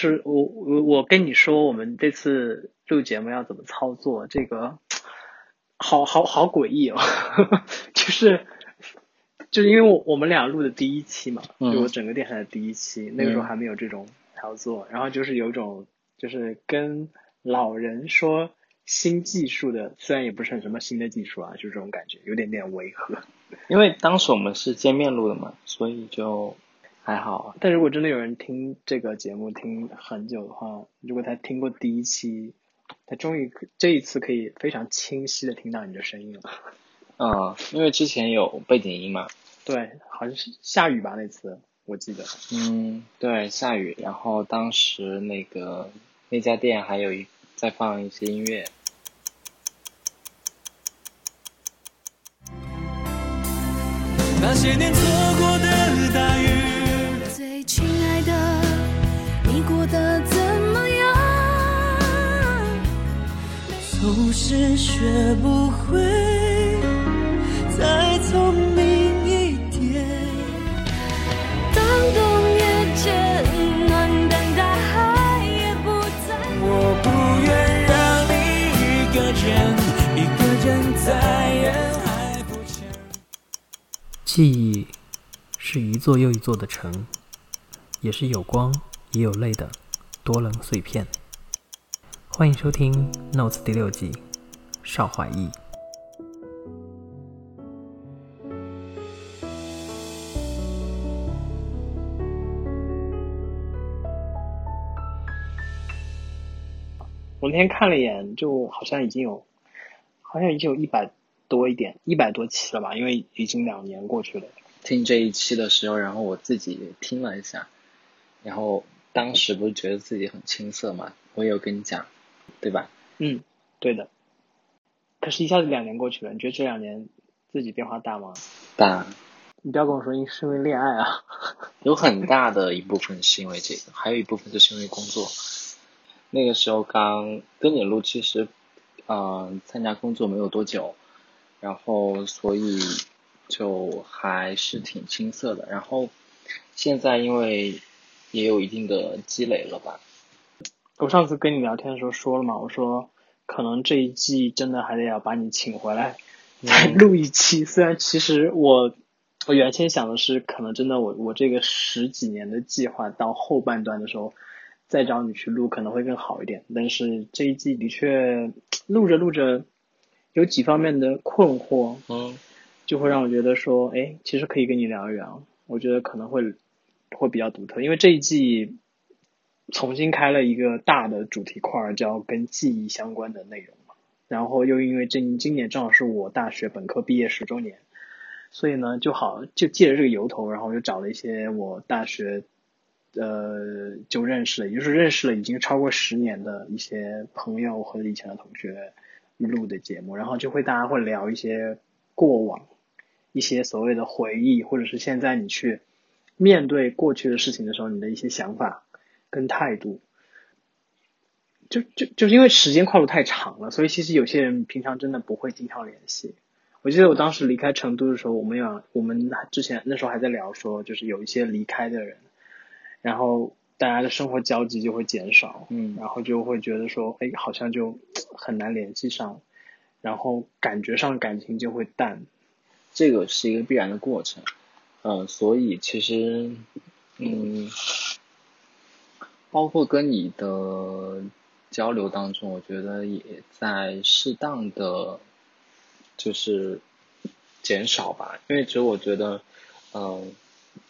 就是我我我跟你说，我们这次录节目要怎么操作，这个好好好诡异哦，就是就是因为我我们俩录的第一期嘛，嗯就我整个电台的第一期，那个时候嗯还没有这种操作，然后就是有一种就是跟老人说新技术的，虽然也不是很什么新的技术啊，就这种感觉，有点点违和。因为当时我们是见面录的嘛，所以就还好。但如果真的有人听这个节目听很久的话，如果他听过第一期，他终于这一次可以非常清晰的听到你的声音了。嗯，因为之前有背景音嘛。对，好像是下雨吧那次，我记得。嗯，对，下雨，然后当时那个那家店还有一在放一些音乐。那些年错过亲爱的，你过得怎么样？总是学不会再聪明一点。当冬夜渐暖，但大海也不再。我不愿让你一个人，一个人在人海浮沉。记忆是一座又一座的城，也是有光也有泪的多棱碎片。欢迎收听《Notes》第六季，邵怀义。我那天看了一眼，就好像已经有，好像已经有一百多一点，一百多期了吧？因为已经两年过去了。听这一期的时候，然后我自己听了一下，然后当时不是觉得自己很青涩嘛，我也有跟你讲，对吧？嗯，对的。可是，一下子两年过去了，你觉得这两年自己变化大吗？大你不要跟我说因是因为恋爱啊。有很大的一部分是因为这个，还有一部分就是因为工作。那个时候刚跟你录，其实，嗯、参加工作没有多久，然后所以就还是挺青涩的。然后现在因为也有一定的积累了吧，我上次跟你聊天的时候说了嘛，我说可能这一季真的还得要把你请回来，再录一期。虽然其实我我原先想的是，可能真的我我这个十几年的计划到后半段的时候再找你去录可能会更好一点，但是这一季的确录着录着有几方面的困惑，嗯就会让我觉得说，哎，其实可以跟你聊一聊，我觉得可能会会比较独特，因为这一季重新开了一个大的主题块，叫跟记忆相关的内容嘛。然后又因为今今年正好是我大学本科毕业十周年，所以呢，就好就借着这个由头，然后又找了一些我大学呃就认识了，也就是认识了已经超过十年的一些朋友和以前的同学录的节目，然后就会大家会聊一些过往，一些所谓的回忆，或者是现在你去面对过去的事情的时候，你的一些想法跟态度。就就就是因为时间跨度太长了，所以其实有些人平常真的不会经常联系。我记得我当时离开成都的时候，我们有我们之前那时候还在聊说，就是有一些离开的人，然后大家的生活交集就会减少，嗯然后就会觉得说，哎，好像就很难联系上，然后感觉上感情就会淡。这个是一个必然的过程，嗯、所以其实，嗯，包括跟你的交流当中，我觉得也在适当的就是减少吧，因为其实我觉得，嗯、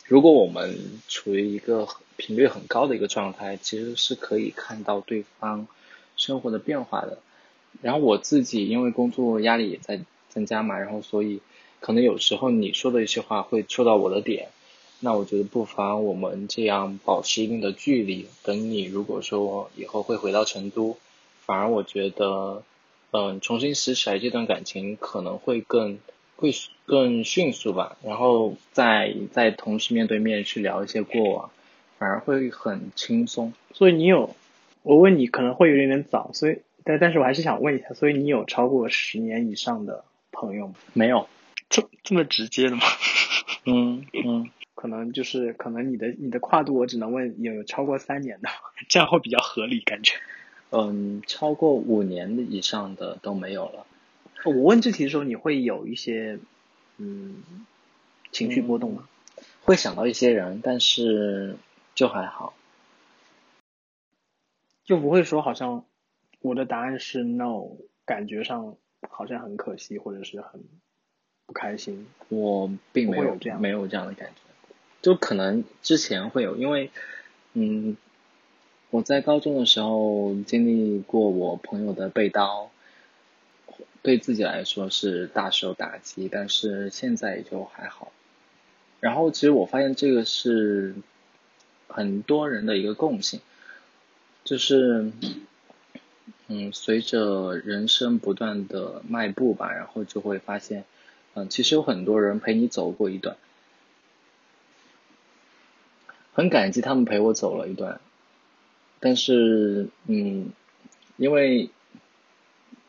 如果我们处于一个频率很高的一个状态，其实是可以看到对方生活的变化的。然后我自己因为工作压力也在增加嘛，然后所以可能有时候你说的一些话会戳到我的点，那我觉得不妨我们这样保持一定的距离。等你如果说以后会回到成都，反而我觉得，嗯，重新拾起来这段感情可能会更会更迅速吧。然后再再同时面对面去聊一些过往，反而会很轻松。所以你有，我问你可能会有点点早，所以但但是我还是想问一下，所以你有超过十年以上的朋友吗？没有，这这么直接的吗？嗯嗯，可能就是可能你的你的跨度我只能问有超过三年的，这样会比较合理感觉。嗯，超过五年以上的都没有了。我问这题的时候，你会有一些嗯情绪波动吗？会想到一些人，但是就还好。就不会说好像我的答案是 no，感觉上好像很可惜或者是很不开心。我并没有有这样没有这样的感觉，就可能之前会有，因为嗯，我在高中的时候经历过我朋友的被刀，对自己来说是大受打击，但是现在也就还好。然后其实我发现这个是很多人的一个共性，就是嗯，随着人生不断的迈步吧，然后就会发现，嗯，其实有很多人陪你走过一段，很感激他们陪我走了一段，但是嗯，因为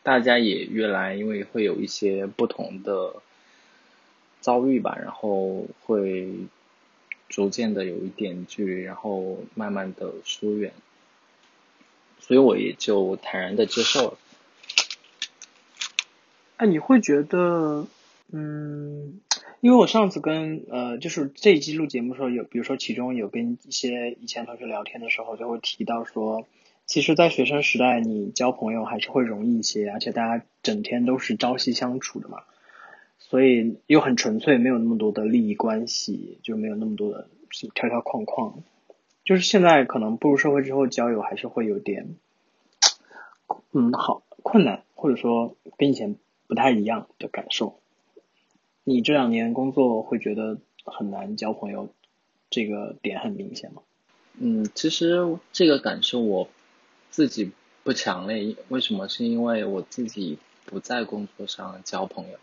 大家也越来，因为会有一些不同的遭遇吧，然后会逐渐的有一点距离，然后慢慢的疏远，所以我也就坦然的接受了。哎，你会觉得，嗯，因为我上次跟呃，就是这一期录节目的时候有，比如说其中有跟一些以前同学聊天的时候，就会提到说，其实，在学生时代，你交朋友还是会容易一些，而且大家整天都是朝夕相处的嘛，所以又很纯粹，没有那么多的利益关系，就没有那么多的条条框框。就是现在可能步入社会之后，交友还是会有点，嗯，好困难，或者说跟以前不太一样的感受。你这两年工作会觉得很难交朋友，这个点很明显吗？嗯，其实这个感受我自己不强烈，为什么？是因为我自己不在工作上交朋友，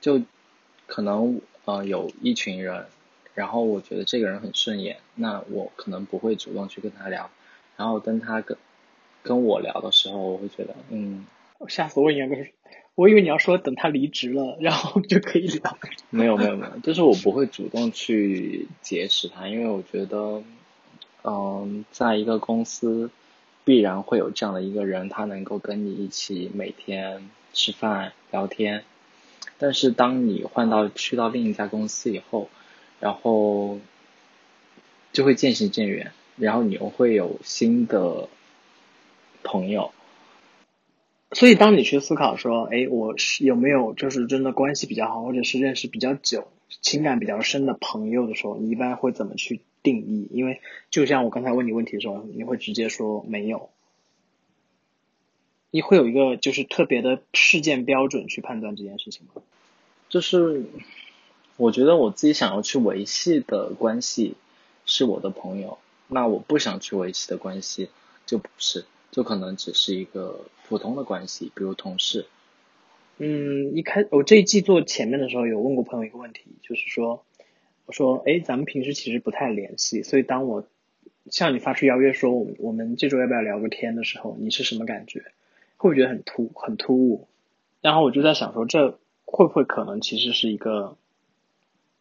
就可能呃有一群人，然后我觉得这个人很顺眼，那我可能不会主动去跟他聊，然后当他跟跟我聊的时候，我会觉得嗯吓死我！应该是，我以为你要说等他离职了，然后就可以聊。没有没有没有，就是我不会主动去结识他，因为我觉得，嗯，在一个公司必然会有这样的一个人，他能够跟你一起每天吃饭聊天。但是当你换到去到另一家公司以后，然后就会渐行渐远，然后你又会有新的朋友。所以，当你去思考说，哎，我是有没有就是真的关系比较好，或者是认识比较久、情感比较深的朋友的时候，你一般会怎么去定义？因为就像我刚才问你问题的时候，你会直接说没有，你会有一个就是特别的事件标准去判断这件事情吗？就是我觉得我自己想要去维系的关系是我的朋友，那我不想去维系的关系就不是，就可能只是一个普通的关系，比如同事。嗯，一开我这一季做前面的时候有问过朋友一个问题，就是说，我说，哎，咱们平时其实不太联系，所以当我向你发出邀约说，我我们这周要不要聊个天的时候，你是什么感觉？会不会觉得很突很突兀？然后我就在想说，这会不会可能其实是一个，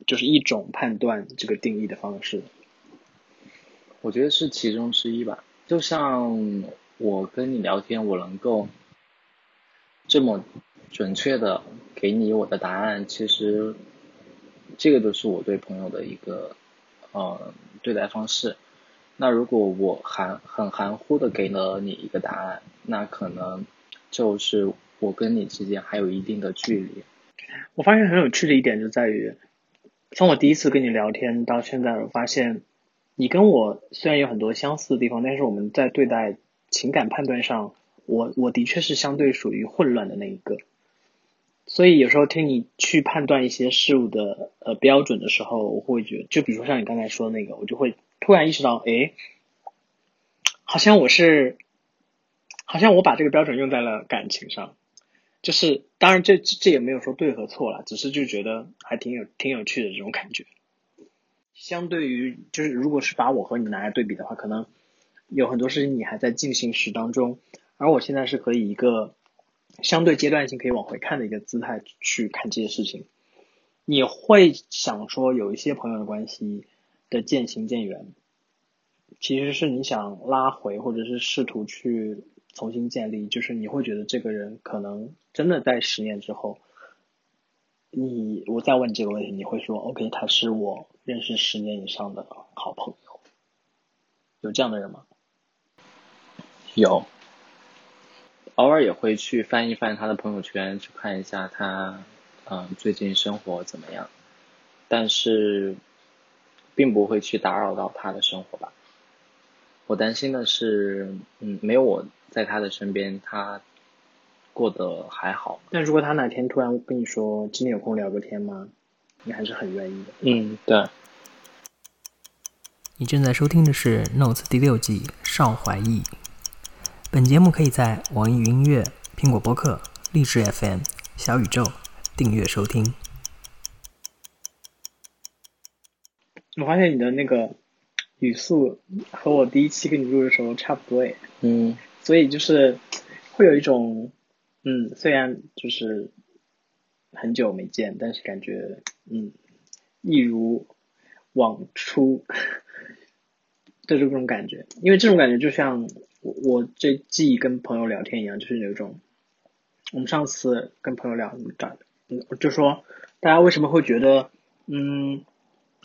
就是一种判断这个定义的方式？我觉得是其中之一吧。就像我跟你聊天，我能够这么准确的给你我的答案，其实这个都是我对朋友的一个呃对待方式。那如果我含很含糊的给了你一个答案，那可能就是我跟你之间还有一定的距离。我发现很有趣的一点就在于，从我第一次跟你聊天到现在，我发现你跟我虽然有很多相似的地方，但是我们在对待情感判断上，我我的确是相对属于混乱的那一个。所以有时候听你去判断一些事物的呃标准的时候，我会觉得，就比如说像你刚才说的那个，我就会突然意识到，哎，好像我是，好像我把这个标准用在了感情上。就是当然这这也没有说对和错了，只是就觉得还挺有挺有趣的这种感觉。相对于就是如果是把我和你拿来对比的话，可能有很多事情你还在进行时当中，而我现在是可以一个相对阶段性可以往回看的一个姿态去看这些事情。你会想说有一些朋友的关系，的渐行渐远，其实是你想拉回或者是试图去重新建立，就是你会觉得这个人可能真的在十年之后，你我再问这个问题，你会说 OK，他是我认识十年以上的好朋友，有这样的人吗？有，偶尔也会去翻一翻他的朋友圈，去看一下他，嗯、最近生活怎么样，但是，并不会去打扰到他的生活吧。我担心的是，嗯，没有我在他的身边，他过得还好。但如果他哪天突然跟你说今天有空聊个天吗？你还是很愿意的。嗯，对，你正在收听的是《Notes》第六季《邵怀义》。本节目可以在网易云音乐、苹果播客、荔枝 FM、小宇宙订阅收听。我发现你的那个语速和我第一期跟你录的时候差不多诶，嗯，所以就是会有一种，嗯，虽然就是很久没见，但是感觉嗯，一如往初 的这种感觉，因为这种感觉就像我我这记忆跟朋友聊天一样，就是有一种，我们上次跟朋友聊，嗯，就说大家为什么会觉得，嗯，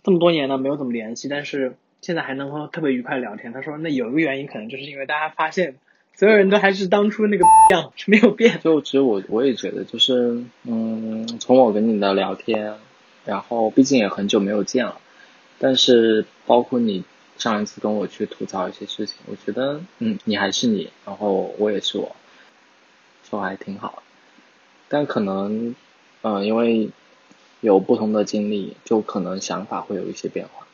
这么多年了没有怎么联系，但是现在还能够特别愉快地聊天。他说，那有一个原因可能就是因为大家发现所有人都还是当初那个样，没有变。就其实我我也觉得，就是嗯，从我跟你的聊天，然后毕竟也很久没有见了，但是包括你上一次跟我去吐槽一些事情，我觉得嗯，你还是你，然后我也是我，就还挺好。但可能嗯、呃因为有不同的经历，就可能想法会有一些变化。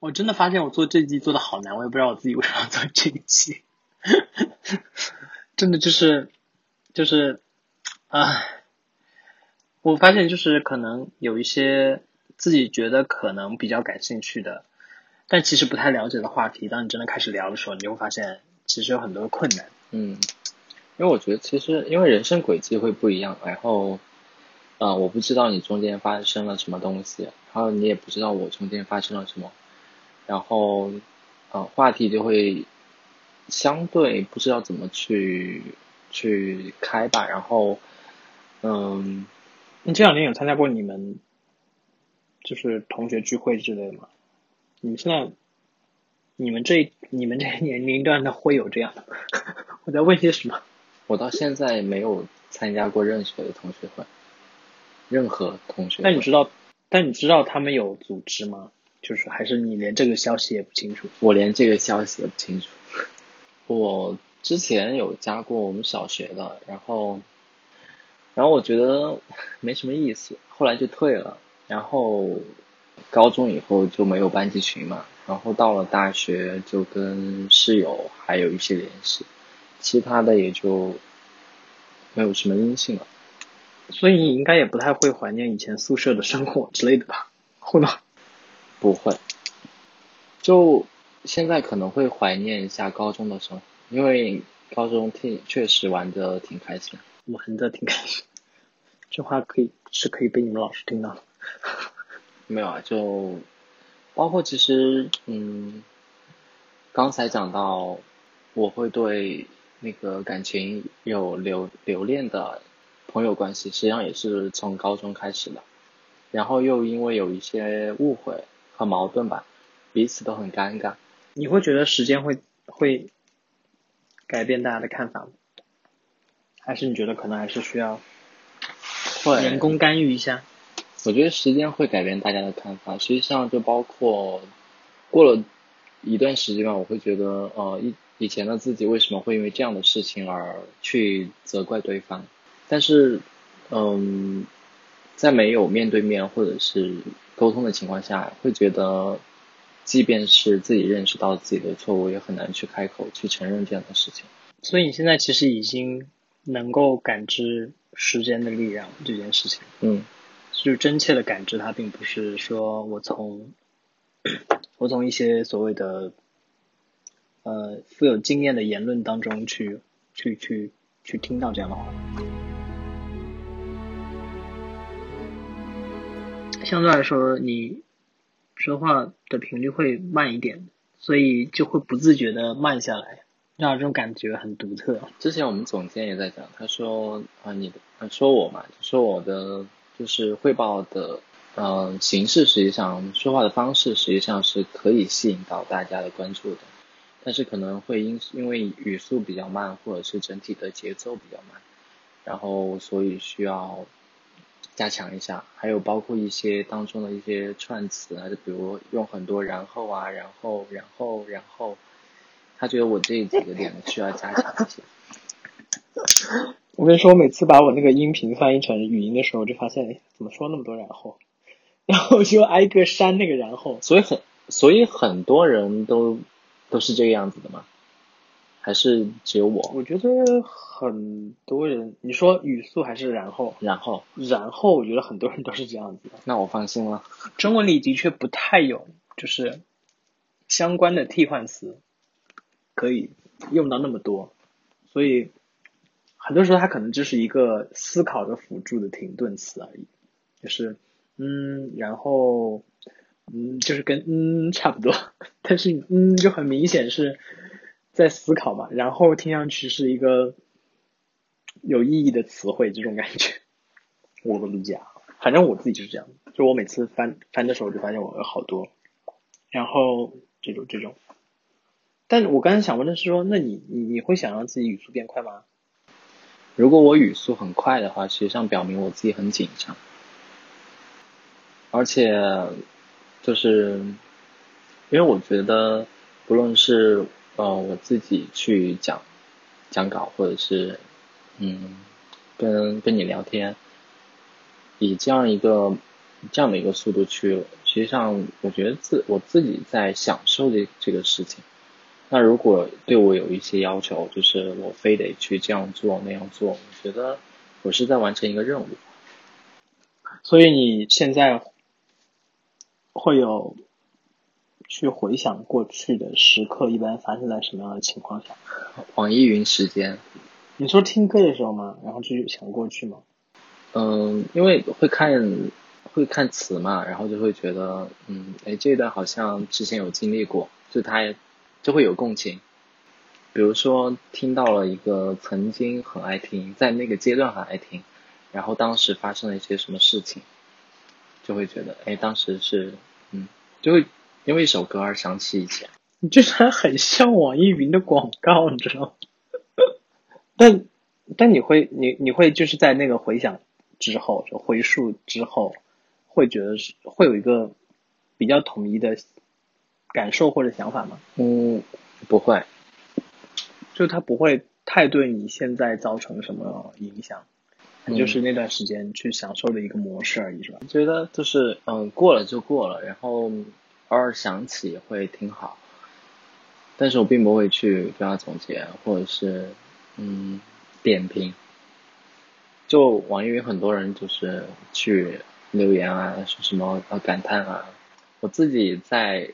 我真的发现我做这季做的好难，我也不知道我自己为什么要做这一期，真的就是就是，唉，我发现就是可能有一些自己觉得可能比较感兴趣的，但其实不太了解的话题，当你真的开始聊的时候，你就会发现其实有很多困难。嗯，因为我觉得其实因为人生轨迹会不一样，然后，呃，我不知道你中间发生了什么东西，然后你也不知道我中间发生了什么，然后，呃，话题就会相对不知道怎么去去开吧，然后，嗯，你这两年有参加过你们就是同学聚会之类的吗？你们现在，你们这你们这个年龄段的会有这样的？我在问些什么？我到现在没有参加过任何的同学会，任何同学会。那你知道，但你知道他们有组织吗？就是还是你连这个消息也不清楚？我连这个消息也不清楚。我之前有加过我们小学的，然后，然后我觉得没什么意思，后来就退了。然后高中以后就没有班级群嘛，然后到了大学就跟室友还有一些联系，其他的也就没有什么音信了。所以你应该也不太会怀念以前宿舍的生活之类的吧？会吗？不会，就现在可能会怀念一下高中的生活，因为高中挺确实玩的挺开心。玩的挺开心。这话可以是可以被你们老师听到的。没有啊，就包括其实，嗯，刚才讲到我会对那个感情有留留恋的朋友关系，实际上也是从高中开始的，然后又因为有一些误会和矛盾吧，彼此都很尴尬。你会觉得时间会会改变大家的看法吗？还是你觉得可能还是需要会人工干预一下？我觉得时间会改变大家的看法，实际上就包括过了一段时间吧，我会觉得呃以以前的自己为什么会因为这样的事情而去责怪对方，但是嗯，在没有面对面或者是沟通的情况下，会觉得即便是自己认识到自己的错误，也很难去开口去承认这样的事情。所以你现在其实已经能够感知时间的力量这件事情，嗯就是真切的感知它，并不是说我从我从一些所谓的呃富有经验的言论当中去去去去听到这样的话。相对来说，你说话的频率会慢一点，所以就会不自觉的慢下来，让这种感觉很独特。之前我们总监也在讲，他说啊，你说我嘛，说我的就是汇报的呃形式，实际上说话的方式实际上是可以吸引到大家的关注的，但是可能会因因为语速比较慢，或者是整体的节奏比较慢，然后所以需要加强一下，还有包括一些当中的一些串词啊，就比如用很多然后啊，然后然后然后，他觉得我这几个点需要加强一些。我跟你说，我每次把我那个音频翻译成语音的时候，我就发现，哎，怎么说那么多然后？然后我就挨个删那个然后。所以很所以很多人都都是这个样子的吗？还是只有我？我觉得很多人，你说语速还是然后？然后然后我觉得很多人都是这样子的。那我放心了。中文里的确不太有，就是相关的替换词可以用到那么多，所以很多时候它可能就是一个思考的辅助的停顿词而已，就是嗯，然后嗯，就是跟嗯差不多，但是嗯就很明显是在思考嘛，然后听上去是一个有意义的词汇，这种感觉，我的理解啊，反正我自己就是这样，就我每次翻翻的时候就发现我有好多，然后这种这种，但我刚才想问的是说，那你你你会想让自己语速变快吗？如果我语速很快的话，实际上表明我自己很紧张，而且就是因为我觉得，不论是呃我自己去讲讲稿，或者是嗯跟跟你聊天，以这样一个这样的一个速度去，实际上我觉得自我自己在享受这这个事情。那如果对我有一些要求，就是我非得去这样做那样做，我觉得我是在完成一个任务。所以你现在会有去回想过去的时刻，一般发生在什么样的情况下？网易云时间，你说听歌的时候吗？然后去想过去吗？嗯，因为会看会看词嘛，然后就会觉得，嗯，哎，这一段好像之前有经历过，就他就会有共情。比如说听到了一个曾经很爱听，在那个阶段很爱听，然后当时发生了一些什么事情，就会觉得，哎，当时是，嗯，就会因为一首歌而想起以前。你这还很像网易云的广告，你知道吗？但但你会你你会就是在那个回想之后，就回溯之后，会觉得是会有一个比较统一的感受或者想法吗？嗯，不会，就它不会太对你现在造成什么影响，它就是那段时间去享受的一个模式而已，是吧？觉得就是嗯过了就过了，然后偶尔想起会挺好，但是我并不会去对他总结，或者是嗯点评。就网易云很多人就是去留言啊，说什么啊感叹啊，我自己在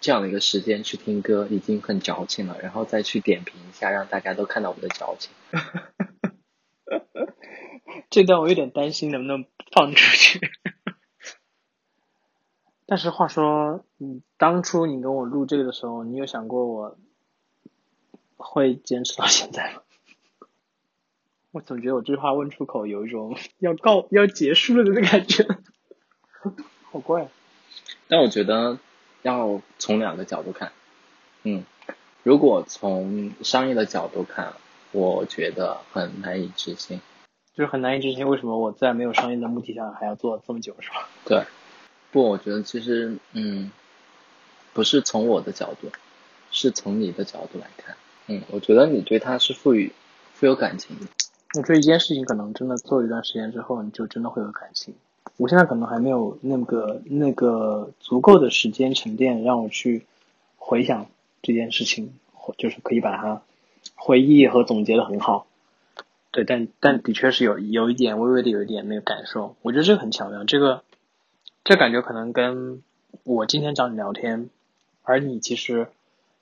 这样的一个时间去听歌已经很矫情了，然后再去点评一下，让大家都看到我的矫情。这段我有点担心能不能放出去。但是话说，你当初你跟我录这个的时候，你有想过我会坚持到现在吗？我总觉得我这句话问出口有一种要告要结束了的感觉，好怪。但我觉得要从两个角度看，嗯，如果从商业的角度看，我觉得很难以置信。就是很难以置信，为什么我在没有商业的目的下还要做这么久，是吧？对，不，我觉得其实，嗯，不是从我的角度，是从你的角度来看，嗯，我觉得你对它是赋予富有感情的。我觉得一件事情可能真的做一段时间之后，你就真的会有感情。我现在可能还没有那个那个足够的时间沉淀，让我去回想这件事情，或就是可以把它回忆和总结的很好。对，但但的确是有有一点微微的有一点那个感受，我觉得这个很巧妙。这个这感觉可能跟我今天找你聊天，而你其实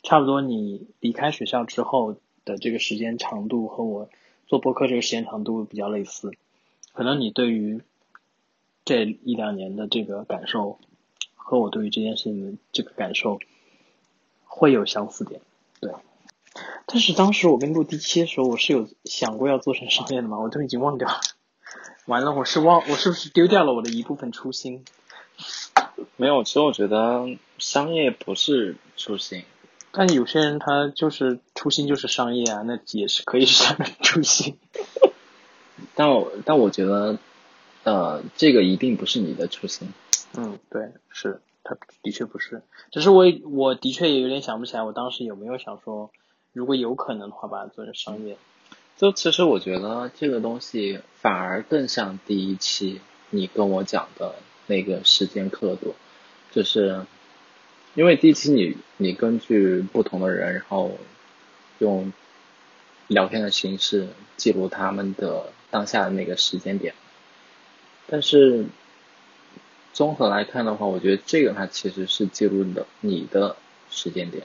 差不多，你离开学校之后的这个时间长度和我做播客这个时间长度比较类似。可能你对于这一两年的这个感受和我对于这件事情的这个感受会有相似点，对。但是当时我跟录第七的时候，我是有想过要做成商业的嘛？我都已经忘掉了。完了，我是忘，我是不是丢掉了我的一部分初心？没有，其实我觉得商业不是初心，但有些人他就是初心就是商业啊，那也是可以是他的初心。但我但我觉得，呃，这个一定不是你的初心。嗯，对，是，他的确不是，只是我我的确也有点想不起来，我当时有没有想说，如果有可能的话，把它做成商业。就其实我觉得这个东西反而更像第一期你跟我讲的那个时间刻度，就是因为第一期你你根据不同的人，然后用聊天的形式记录他们的当下的那个时间点，但是综合来看的话，我觉得这个它其实是记录的你的时间点，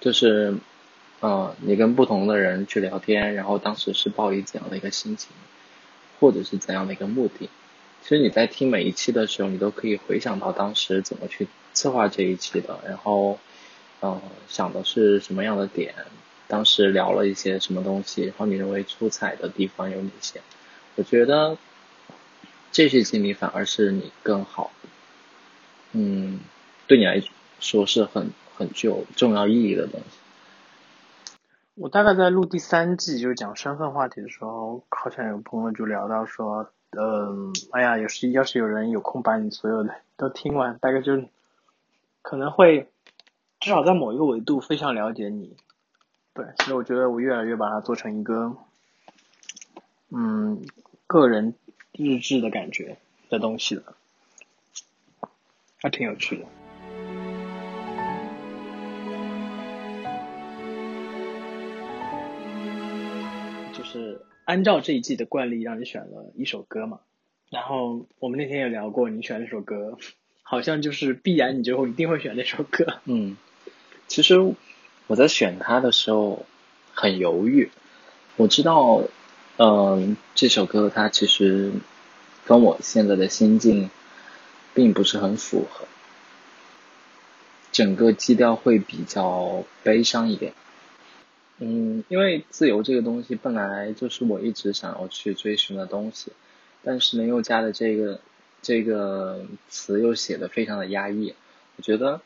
就是。呃，你跟不同的人去聊天，然后当时是抱以怎样的一个心情，或者是怎样的一个目的？其实你在听每一期的时候，你都可以回想到当时怎么去策划这一期的，然后，呃，想的是什么样的点，当时聊了一些什么东西，然后你认为出彩的地方有哪些？我觉得这些经历反而是你更好，嗯，对你来说是很很具有重要意义的东西。我大概在录第三季，就是讲身份话题的时候，好像有朋友就聊到说，嗯，哎呀，有时要是有人有空把你所有的都听完，大概就可能会至少在某一个维度非常了解你。对，所以我觉得我越来越把它做成一个，嗯，个人日志的感觉的东西的，还挺有趣的。就是按照这一季的惯例，让你选了一首歌嘛。然后我们那天也聊过，你选那首歌，好像就是必然你最后一定会选那首歌。嗯，其实我在选它的时候很犹豫。我知道，嗯，这首歌它其实跟我现在的心境并不是很符合，整个基调会比较悲伤一点。嗯，因为自由这个东西本来就是我一直想要去追寻的东西，但是呢，又加的这个这个词又写的非常的压抑，我觉得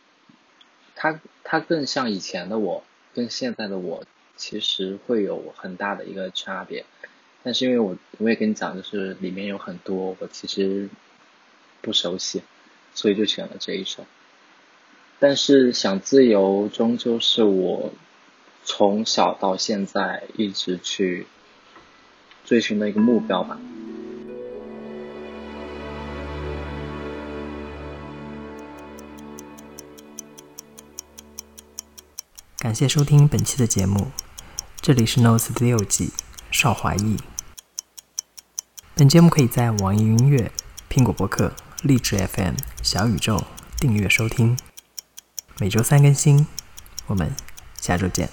它它更像以前的我，跟现在的我其实会有很大的一个差别，但是因为我我也跟你讲，就是里面有很多我其实不熟悉，所以就选了这一首，但是想自由终究是我。从小到现在一直去追寻的一个目标吧。感谢收听本期的节目，这里是 Notes 第六季邵华义。本节目可以在网易云音乐、苹果播客、荔枝 FM、小宇宙订阅收听，每周三更新。我们下周见。